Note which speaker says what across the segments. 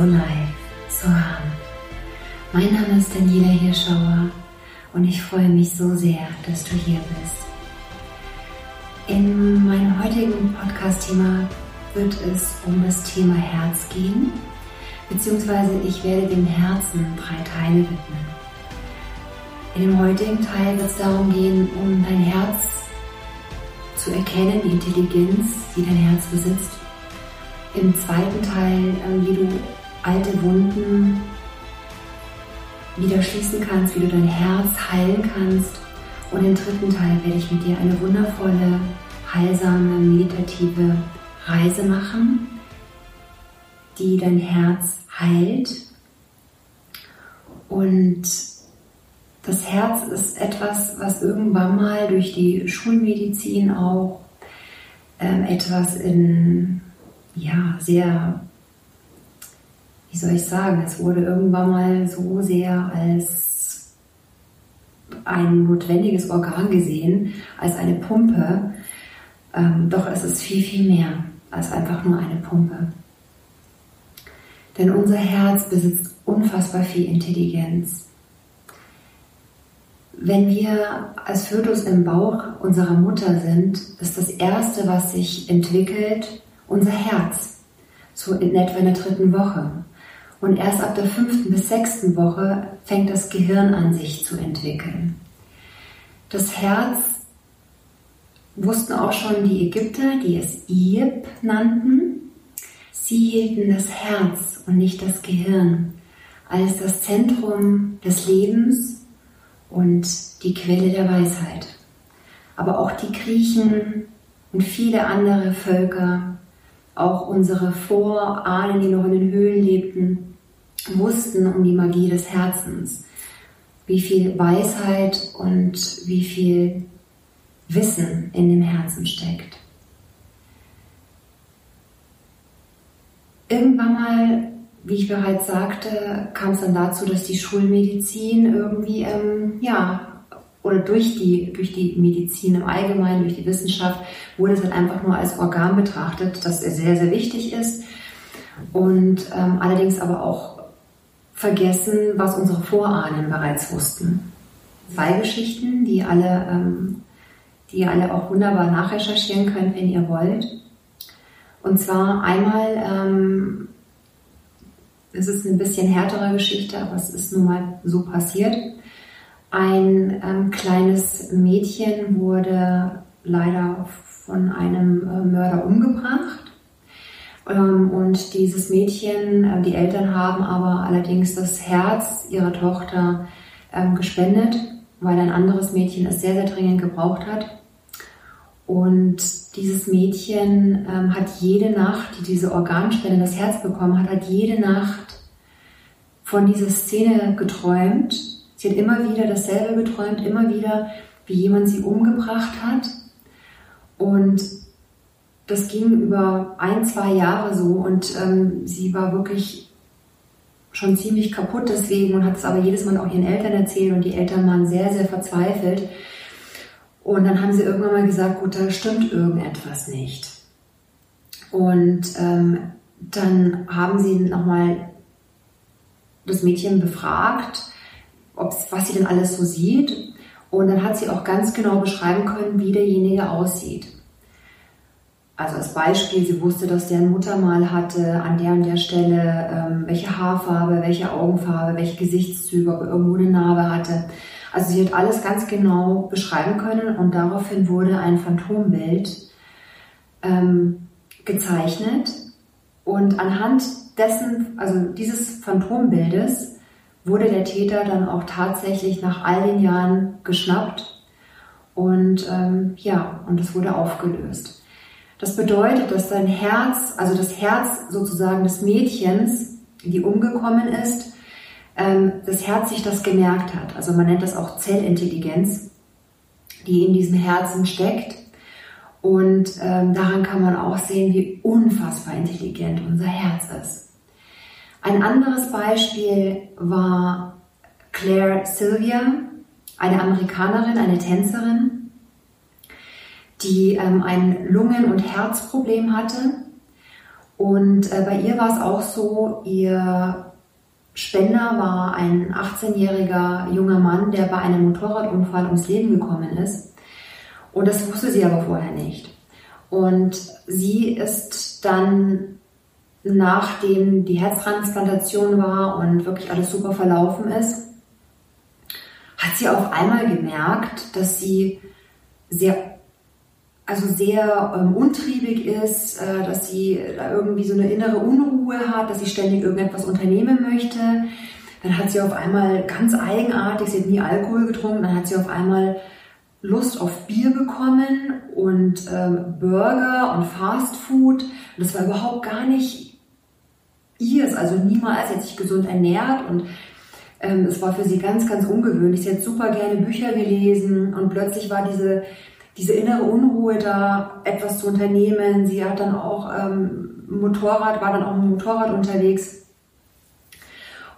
Speaker 1: So Life, So Harm. Mein Name ist Daniela Hirschauer und ich freue mich so sehr, dass du hier bist. In meinem heutigen Podcast-Thema wird es um das Thema Herz gehen, beziehungsweise ich werde dem Herzen drei Teile widmen. In dem heutigen Teil wird es darum gehen, um dein Herz zu erkennen, die Intelligenz, die dein Herz besitzt. Im zweiten Teil, ähm, wie du alte Wunden wieder schließen kannst, wie du dein Herz heilen kannst. Und im dritten Teil werde ich mit dir eine wundervolle, heilsame, meditative Reise machen, die dein Herz heilt. Und das Herz ist etwas, was irgendwann mal durch die Schulmedizin auch ähm, etwas in, ja, sehr, wie soll ich sagen, es wurde irgendwann mal so sehr als ein notwendiges Organ gesehen, als eine Pumpe. Ähm, doch es ist viel, viel mehr als einfach nur eine Pumpe. Denn unser Herz besitzt unfassbar viel Intelligenz. Wenn wir als Fötus im Bauch unserer Mutter sind, ist das Erste, was sich entwickelt, unser Herz. So in etwa in der dritten Woche. Und erst ab der fünften bis sechsten Woche fängt das Gehirn an, sich zu entwickeln. Das Herz wussten auch schon die Ägypter, die es Ieb nannten. Sie hielten das Herz und nicht das Gehirn als das Zentrum des Lebens und die Quelle der Weisheit. Aber auch die Griechen und viele andere Völker, auch unsere Vorahnen, die noch in den Höhlen lebten, wussten um die Magie des Herzens, wie viel Weisheit und wie viel Wissen in dem Herzen steckt. Irgendwann mal wie ich bereits sagte, kam es dann dazu, dass die Schulmedizin irgendwie, ähm, ja, oder durch die, durch die Medizin im Allgemeinen, durch die Wissenschaft, wurde es halt einfach nur als Organ betrachtet, das sehr, sehr wichtig ist. Und ähm, allerdings aber auch vergessen, was unsere Vorahnen bereits wussten. Zwei Geschichten, die alle, ähm, die ihr alle auch wunderbar nachrecherchieren könnt, wenn ihr wollt. Und zwar einmal ähm, es ist eine bisschen härtere Geschichte, aber es ist nun mal so passiert. Ein ähm, kleines Mädchen wurde leider von einem äh, Mörder umgebracht. Ähm, und dieses Mädchen, äh, die Eltern haben aber allerdings das Herz ihrer Tochter ähm, gespendet, weil ein anderes Mädchen es sehr, sehr dringend gebraucht hat. Und dieses Mädchen ähm, hat jede Nacht, die diese Organspende das Herz bekommen hat, hat jede Nacht von dieser Szene geträumt. Sie hat immer wieder dasselbe geträumt, immer wieder, wie jemand sie umgebracht hat. Und das ging über ein, zwei Jahre so und ähm, sie war wirklich schon ziemlich kaputt deswegen und hat es aber jedes Mal auch ihren Eltern erzählt und die Eltern waren sehr, sehr verzweifelt. Und dann haben sie irgendwann mal gesagt, gut, da stimmt irgendetwas nicht. Und ähm, dann haben sie nochmal das Mädchen befragt, was sie denn alles so sieht. Und dann hat sie auch ganz genau beschreiben können, wie derjenige aussieht. Also als Beispiel, sie wusste, dass der eine Mutter mal hatte, an der und der Stelle, ähm, welche Haarfarbe, welche Augenfarbe, welche Gesichtszüge, ob er irgendwo eine Narbe hatte. Also sie hat alles ganz genau beschreiben können und daraufhin wurde ein Phantombild ähm, gezeichnet und anhand dessen, also dieses Phantombildes wurde der Täter dann auch tatsächlich nach all den Jahren geschnappt und ähm, ja, und es wurde aufgelöst. Das bedeutet, dass sein Herz, also das Herz sozusagen des Mädchens, die umgekommen ist, ähm, das Herz sich das gemerkt hat. Also man nennt das auch Zellintelligenz, die in diesem Herzen steckt. Und ähm, daran kann man auch sehen, wie unfassbar intelligent unser Herz ist. Ein anderes Beispiel war Claire Sylvia, eine Amerikanerin, eine Tänzerin. Die ähm, ein Lungen- und Herzproblem hatte. Und äh, bei ihr war es auch so, ihr Spender war ein 18-jähriger junger Mann, der bei einem Motorradunfall ums Leben gekommen ist. Und das wusste sie aber vorher nicht. Und sie ist dann, nachdem die Herztransplantation war und wirklich alles super verlaufen ist, hat sie auf einmal gemerkt, dass sie sehr also sehr ähm, untriebig ist, äh, dass sie da irgendwie so eine innere Unruhe hat, dass sie ständig irgendetwas unternehmen möchte. Dann hat sie auf einmal ganz eigenartig, sie hat nie Alkohol getrunken, dann hat sie auf einmal Lust auf Bier bekommen und ähm, Burger und Fast Food. Und das war überhaupt gar nicht ihrs, also niemals. Hat sich gesund ernährt und ähm, es war für sie ganz, ganz ungewöhnlich. Sie hat super gerne Bücher gelesen und plötzlich war diese diese innere Unruhe da, etwas zu unternehmen. Sie hat dann auch ähm, Motorrad, war dann auch mit Motorrad unterwegs.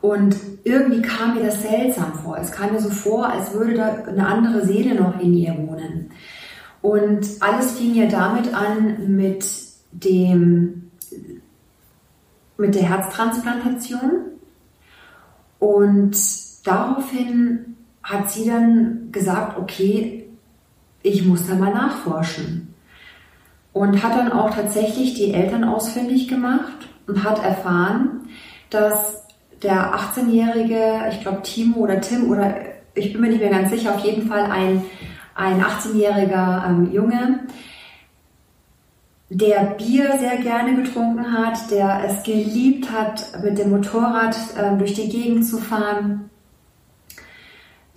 Speaker 1: Und irgendwie kam mir das seltsam vor. Es kam mir so vor, als würde da eine andere Seele noch in ihr wohnen. Und alles fing ja damit an mit dem, mit der Herztransplantation. Und daraufhin hat sie dann gesagt, okay, ich muss da mal nachforschen. Und hat dann auch tatsächlich die Eltern ausfindig gemacht und hat erfahren, dass der 18-jährige, ich glaube Timo oder Tim oder ich bin mir nicht mehr ganz sicher, auf jeden Fall ein, ein 18-jähriger ähm, Junge, der Bier sehr gerne getrunken hat, der es geliebt hat, mit dem Motorrad äh, durch die Gegend zu fahren,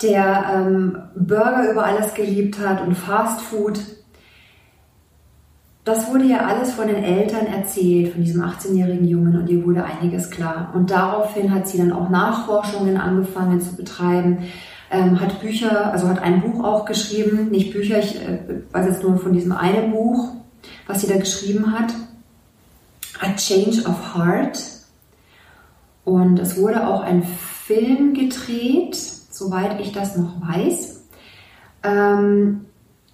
Speaker 1: der ähm, Burger über alles geliebt hat und Fast Food. Das wurde ja alles von den Eltern erzählt, von diesem 18-jährigen Jungen und ihr wurde einiges klar. Und daraufhin hat sie dann auch Nachforschungen angefangen zu betreiben, ähm, hat Bücher, also hat ein Buch auch geschrieben, nicht Bücher, ich äh, weiß jetzt nur von diesem einen Buch, was sie da geschrieben hat, A Change of Heart. Und es wurde auch ein Film gedreht, soweit ich das noch weiß. Ähm,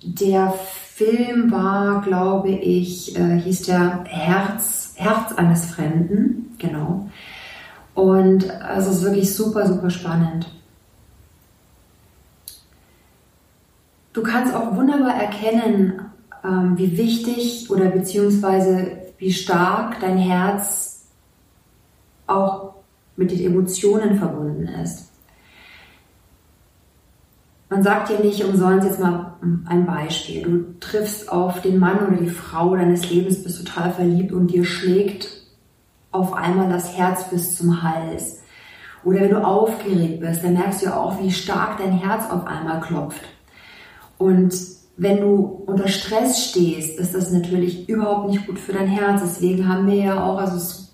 Speaker 1: der Film war, glaube ich, äh, hieß der Herz, Herz eines Fremden, genau. Und also es ist wirklich super, super spannend. Du kannst auch wunderbar erkennen, ähm, wie wichtig oder beziehungsweise wie stark dein Herz auch mit den Emotionen verbunden ist. Man sagt dir nicht umsonst jetzt mal ein Beispiel. Du triffst auf den Mann oder die Frau deines Lebens, bist total verliebt und dir schlägt auf einmal das Herz bis zum Hals. Oder wenn du aufgeregt bist, dann merkst du ja auch, wie stark dein Herz auf einmal klopft. Und wenn du unter Stress stehst, ist das natürlich überhaupt nicht gut für dein Herz. Deswegen haben wir ja auch, also es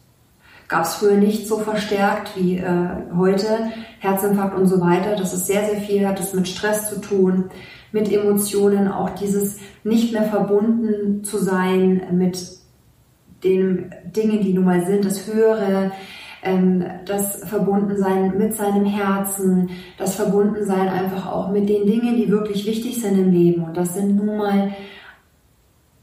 Speaker 1: gab es früher nicht so verstärkt wie äh, heute, Herzinfarkt und so weiter. Das ist sehr, sehr viel, hat es mit Stress zu tun, mit Emotionen, auch dieses nicht mehr verbunden zu sein mit den Dingen, die nun mal sind, das Höhere, ähm, das Verbundensein mit seinem Herzen, das Verbundensein einfach auch mit den Dingen, die wirklich wichtig sind im Leben. Und das sind nun mal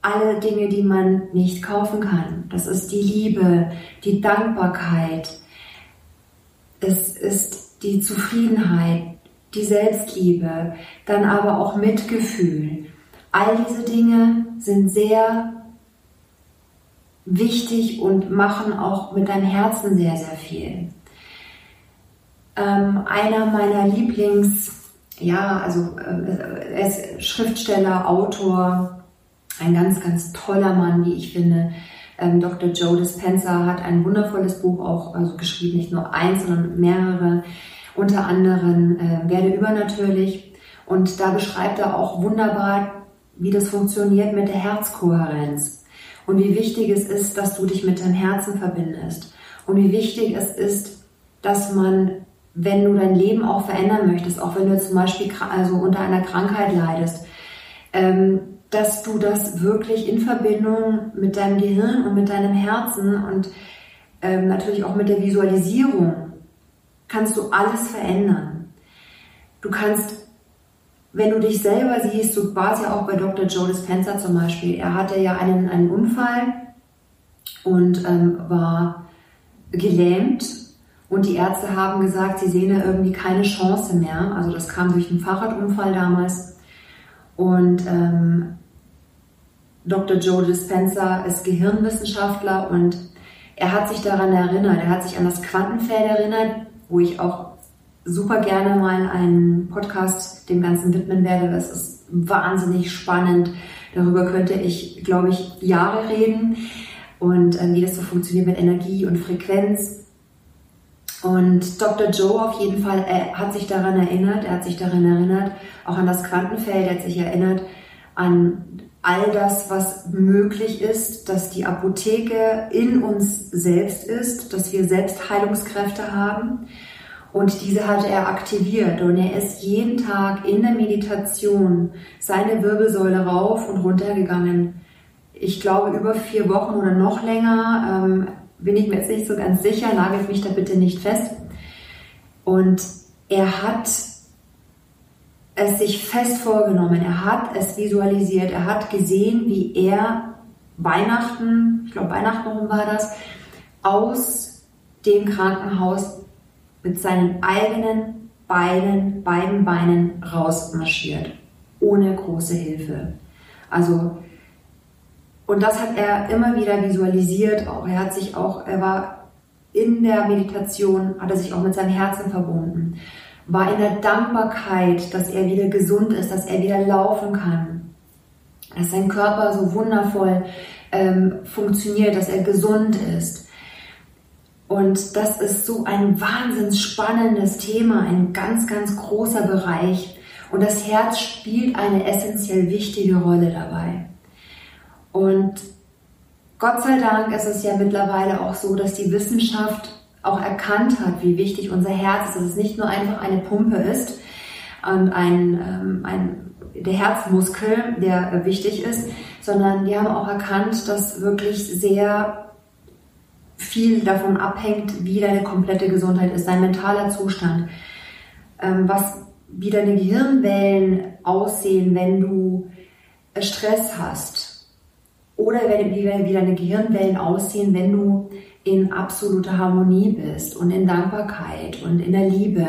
Speaker 1: alle Dinge, die man nicht kaufen kann. Das ist die Liebe, die Dankbarkeit, es ist die Zufriedenheit, die Selbstliebe, dann aber auch Mitgefühl. All diese Dinge sind sehr wichtig und machen auch mit deinem Herzen sehr, sehr viel. Ähm, einer meiner Lieblings, ja, also äh, er ist Schriftsteller, Autor, ein ganz, ganz toller Mann, wie ich finde. Ähm, Dr. Joe Dispenza hat ein wundervolles Buch auch also geschrieben, nicht nur eins, sondern mehrere, unter anderem äh, Werde übernatürlich. Und da beschreibt er auch wunderbar, wie das funktioniert mit der Herzkohärenz und wie wichtig es ist, dass du dich mit deinem Herzen verbindest und wie wichtig es ist, dass man, wenn du dein Leben auch verändern möchtest, auch wenn du zum Beispiel also unter einer Krankheit leidest, ähm, dass du das wirklich in Verbindung mit deinem Gehirn und mit deinem Herzen und ähm, natürlich auch mit der Visualisierung kannst du alles verändern. Du kannst wenn du dich selber siehst, so war es ja auch bei Dr. Joe Dispenza zum Beispiel. Er hatte ja einen, einen Unfall und ähm, war gelähmt und die Ärzte haben gesagt, sie sehen da irgendwie keine Chance mehr. Also das kam durch einen Fahrradunfall damals. Und ähm, Dr. Joe Dispenza ist Gehirnwissenschaftler und er hat sich daran erinnert, er hat sich an das Quantenfeld erinnert, wo ich auch super gerne mal einen Podcast dem Ganzen widmen werde. Das ist wahnsinnig spannend. Darüber könnte ich, glaube ich, Jahre reden und äh, wie das so funktioniert mit Energie und Frequenz. Und Dr. Joe auf jeden Fall er hat sich daran erinnert, er hat sich daran erinnert, auch an das Quantenfeld, er hat sich erinnert an all das, was möglich ist, dass die Apotheke in uns selbst ist, dass wir selbst Heilungskräfte haben. Und diese hatte er aktiviert und er ist jeden Tag in der Meditation seine Wirbelsäule rauf und runter gegangen. Ich glaube über vier Wochen oder noch länger. Ähm, bin ich mir jetzt nicht so ganz sicher, nagelt mich da bitte nicht fest. Und er hat es sich fest vorgenommen, er hat es visualisiert, er hat gesehen, wie er Weihnachten, ich glaube Weihnachten rum war das, aus dem Krankenhaus mit seinen eigenen Beinen, beiden Beinen rausmarschiert, ohne große Hilfe. Also und das hat er immer wieder visualisiert auch. Er hat sich auch, er war in der Meditation, hat er sich auch mit seinem Herzen verbunden, war in der Dankbarkeit, dass er wieder gesund ist, dass er wieder laufen kann, dass sein Körper so wundervoll ähm, funktioniert, dass er gesund ist. Und das ist so ein wahnsinns spannendes Thema, ein ganz, ganz großer Bereich. Und das Herz spielt eine essentiell wichtige Rolle dabei. Und Gott sei Dank ist es ja mittlerweile auch so, dass die Wissenschaft auch erkannt hat, wie wichtig unser Herz ist, dass es nicht nur einfach eine Pumpe ist und ein, ähm, ein, der Herzmuskel, der wichtig ist, sondern die haben auch erkannt, dass wirklich sehr viel davon abhängt, wie deine komplette Gesundheit ist, dein mentaler Zustand, ähm, was wie deine Gehirnwellen aussehen, wenn du Stress hast, oder wie deine Gehirnwellen aussehen, wenn du in absoluter Harmonie bist und in Dankbarkeit und in der Liebe,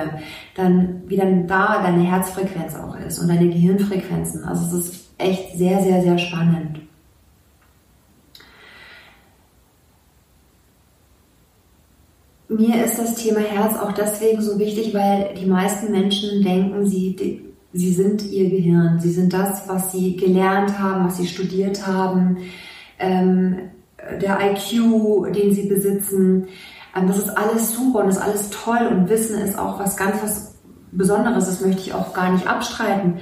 Speaker 1: dann wie dann da deine Herzfrequenz auch ist und deine Gehirnfrequenzen. Also es ist echt sehr, sehr, sehr spannend. Mir ist das Thema Herz auch deswegen so wichtig, weil die meisten Menschen denken, sie, Sie sind ihr Gehirn. Sie sind das, was sie gelernt haben, was sie studiert haben, ähm, der IQ, den sie besitzen. Ähm, das ist alles super und das ist alles toll und Wissen ist auch was ganz was Besonderes. Das möchte ich auch gar nicht abstreiten.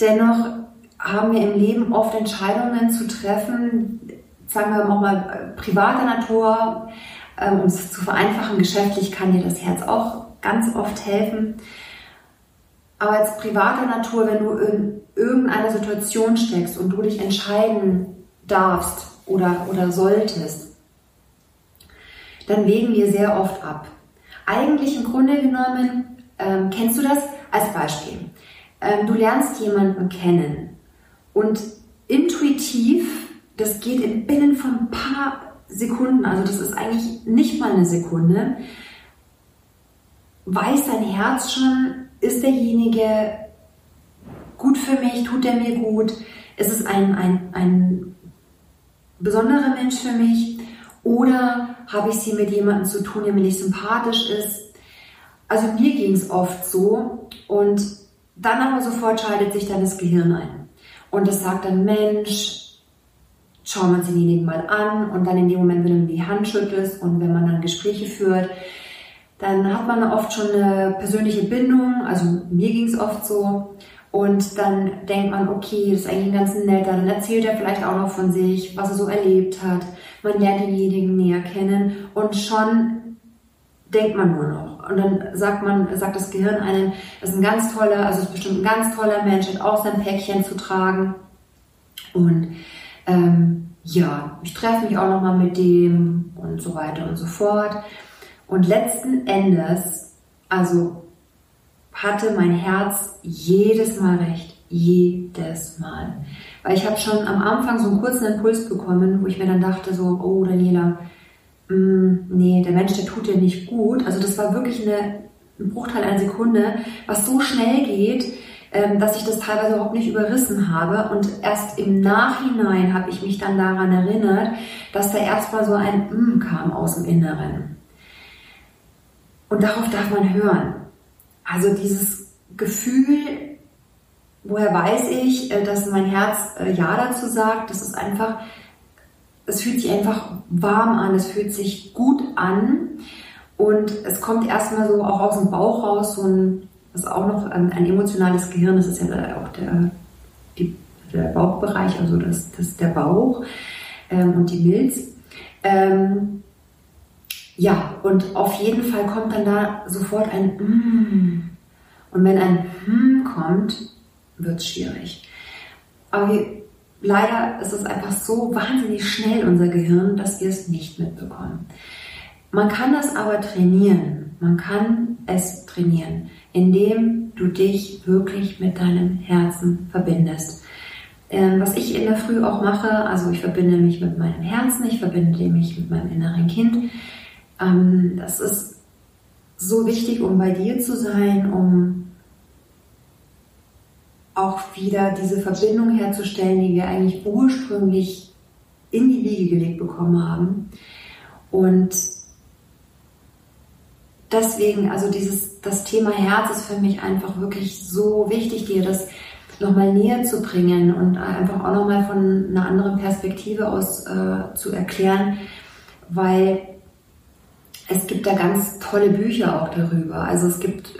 Speaker 1: Dennoch haben wir im Leben oft Entscheidungen zu treffen, sagen wir mal privater Natur, ähm, um es zu vereinfachen. Geschäftlich kann dir das Herz auch ganz oft helfen aber als private Natur, wenn du in irgendeiner Situation steckst und du dich entscheiden darfst oder, oder solltest, dann wägen wir sehr oft ab. Eigentlich im Grunde genommen, ähm, kennst du das als Beispiel? Ähm, du lernst jemanden kennen und intuitiv, das geht in binnen von ein paar Sekunden, also das ist eigentlich nicht mal eine Sekunde, weiß dein Herz schon, ist derjenige gut für mich, tut er mir gut, ist es ein, ein, ein besonderer Mensch für mich oder habe ich es hier mit jemandem zu tun, der mir nicht sympathisch ist. Also mir ging es oft so und dann aber sofort schaltet sich dann das Gehirn ein und es sagt dann, Mensch, schauen wir uns denjenigen mal an und dann in dem Moment, wenn du die Hand schüttelst und wenn man dann Gespräche führt, dann hat man oft schon eine persönliche Bindung, also mir ging es oft so. Und dann denkt man, okay, das ist eigentlich ein ganz netter. Dann erzählt er vielleicht auch noch von sich, was er so erlebt hat. Man lernt denjenigen näher kennen und schon denkt man nur noch. Und dann sagt man, sagt das Gehirn einem, das ist ein ganz toller, also ist bestimmt ein ganz toller Mensch, hat auch sein Päckchen zu tragen. Und ähm, ja, ich treffe mich auch noch mal mit dem und so weiter und so fort. Und letzten Endes, also hatte mein Herz jedes Mal recht. Jedes Mal. Weil ich habe schon am Anfang so einen kurzen Impuls bekommen, wo ich mir dann dachte so, oh Daniela, mh, mm, nee, der Mensch, der tut dir nicht gut. Also das war wirklich eine, ein Bruchteil einer Sekunde, was so schnell geht, ähm, dass ich das teilweise überhaupt nicht überrissen habe. Und erst im Nachhinein habe ich mich dann daran erinnert, dass da erstmal so ein mm kam aus dem Inneren. Und darauf darf man hören. Also dieses Gefühl, woher weiß ich, äh, dass mein Herz äh, Ja dazu sagt, das ist einfach, es fühlt sich einfach warm an, es fühlt sich gut an. Und es kommt erstmal so auch aus dem Bauch raus, so ein das ist auch noch ein, ein emotionales Gehirn, das ist ja auch der, die, der Bauchbereich, also das, das der Bauch ähm, und die Milz. Ähm, ja, und auf jeden Fall kommt dann da sofort ein mm. Und wenn ein mm kommt, wird es schwierig. Aber wir, leider ist es einfach so wahnsinnig schnell, unser Gehirn, dass wir es nicht mitbekommen. Man kann das aber trainieren. Man kann es trainieren indem du dich wirklich mit deinem Herzen verbindest. Ähm, was ich in der Früh auch mache, also ich verbinde mich mit meinem Herzen, ich verbinde mich mit meinem inneren Kind. Ähm, das ist so wichtig, um bei dir zu sein, um auch wieder diese Verbindung herzustellen, die wir eigentlich ursprünglich in die Wiege gelegt bekommen haben. Und deswegen, also dieses, das Thema Herz ist für mich einfach wirklich so wichtig, dir das nochmal näher zu bringen und einfach auch nochmal von einer anderen Perspektive aus äh, zu erklären, weil es gibt da ganz tolle Bücher auch darüber. Also es gibt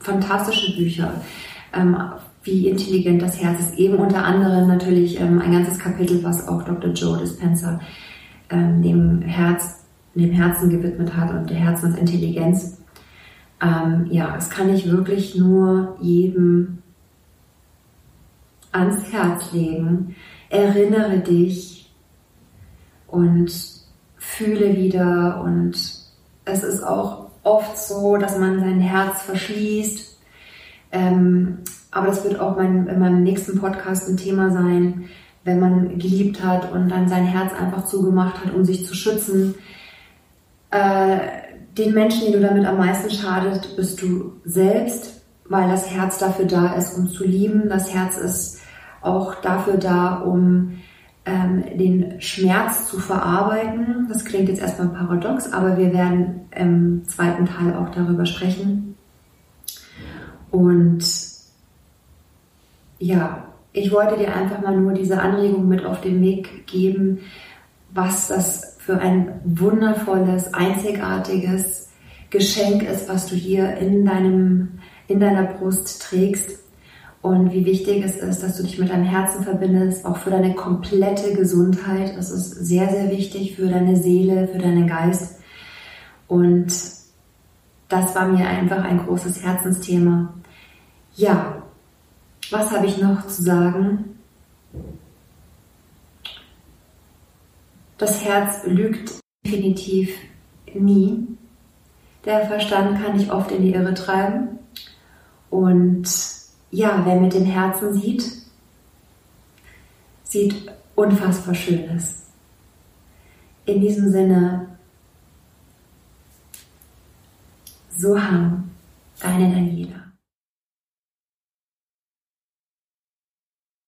Speaker 1: fantastische Bücher, ähm, wie intelligent das Herz ist. Eben unter anderem natürlich ähm, ein ganzes Kapitel, was auch Dr. Joe Dispenza ähm, dem Herz dem Herzen gewidmet hat und der Herzensintelligenz. Ähm, ja, das kann ich wirklich nur jedem ans Herz legen. Erinnere dich und fühle wieder und es ist auch oft so, dass man sein Herz verschließt. Ähm, aber das wird auch mein, in meinem nächsten Podcast ein Thema sein, wenn man geliebt hat und dann sein Herz einfach zugemacht hat, um sich zu schützen äh, den Menschen, den du damit am meisten schadet, bist du selbst, weil das Herz dafür da ist, um zu lieben. Das Herz ist auch dafür da, um ähm, den Schmerz zu verarbeiten. Das klingt jetzt erstmal paradox, aber wir werden im zweiten Teil auch darüber sprechen. Und ja, ich wollte dir einfach mal nur diese Anregung mit auf den Weg geben, was das für ein wundervolles, einzigartiges Geschenk ist, was du hier in deinem, in deiner Brust trägst. Und wie wichtig es ist, dass du dich mit deinem Herzen verbindest, auch für deine komplette Gesundheit. Das ist sehr, sehr wichtig für deine Seele, für deinen Geist. Und das war mir einfach ein großes Herzensthema. Ja, was habe ich noch zu sagen? Das Herz lügt definitiv nie. Der Verstand kann dich oft in die Irre treiben. Und ja, wer mit dem Herzen sieht, sieht unfassbar Schönes. In diesem Sinne, so ham, deine Daniela.